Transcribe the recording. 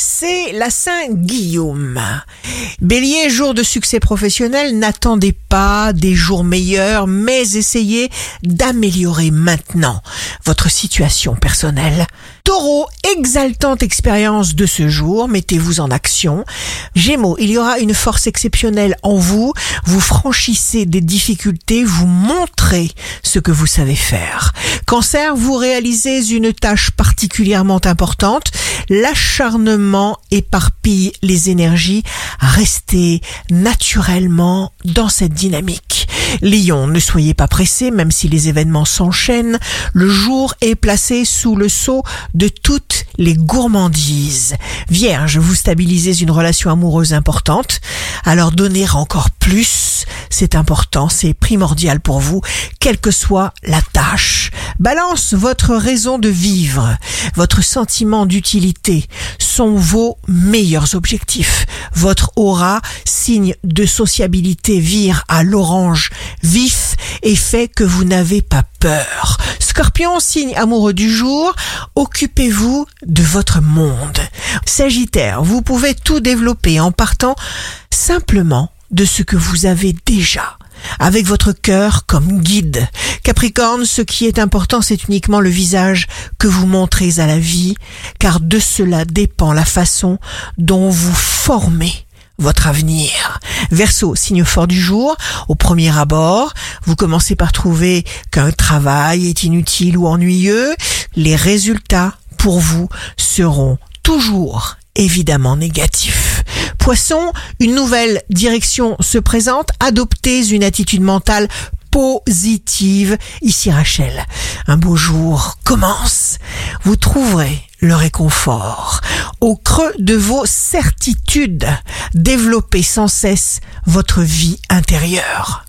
c'est la Saint-Guillaume. Bélier, jour de succès professionnel, n'attendez pas des jours meilleurs, mais essayez d'améliorer maintenant votre situation personnelle. Taureau, exaltante expérience de ce jour, mettez-vous en action. Gémeaux, il y aura une force exceptionnelle en vous, vous franchissez des difficultés, vous montrez ce que vous savez faire. Cancer, vous réalisez une tâche particulièrement importante, l'acharnement éparpille les énergies, restez naturellement dans cette dynamique. Lion, ne soyez pas pressé, même si les événements s'enchaînent, le jour est placé sous le sceau de toutes les gourmandises. Vierge, vous stabilisez une relation amoureuse importante, alors donner encore plus, c'est important, c'est primordial pour vous, quelle que soit la tâche. Balance, votre raison de vivre, votre sentiment d'utilité sont vos meilleurs objectifs. Votre aura, signe de sociabilité, vire à l'orange vif et fait que vous n'avez pas peur. Scorpion, signe amoureux du jour, occupez-vous de votre monde. Sagittaire, vous pouvez tout développer en partant simplement de ce que vous avez déjà avec votre cœur comme guide. Capricorne, ce qui est important, c'est uniquement le visage que vous montrez à la vie, car de cela dépend la façon dont vous formez votre avenir. Verseau, signe fort du jour, au premier abord, vous commencez par trouver qu'un travail est inutile ou ennuyeux. Les résultats pour vous seront toujours évidemment négatifs. Poisson, une nouvelle direction se présente, adoptez une attitude mentale positive. Ici Rachel, un beau jour commence. Vous trouverez le réconfort. Au creux de vos certitudes, développez sans cesse votre vie intérieure.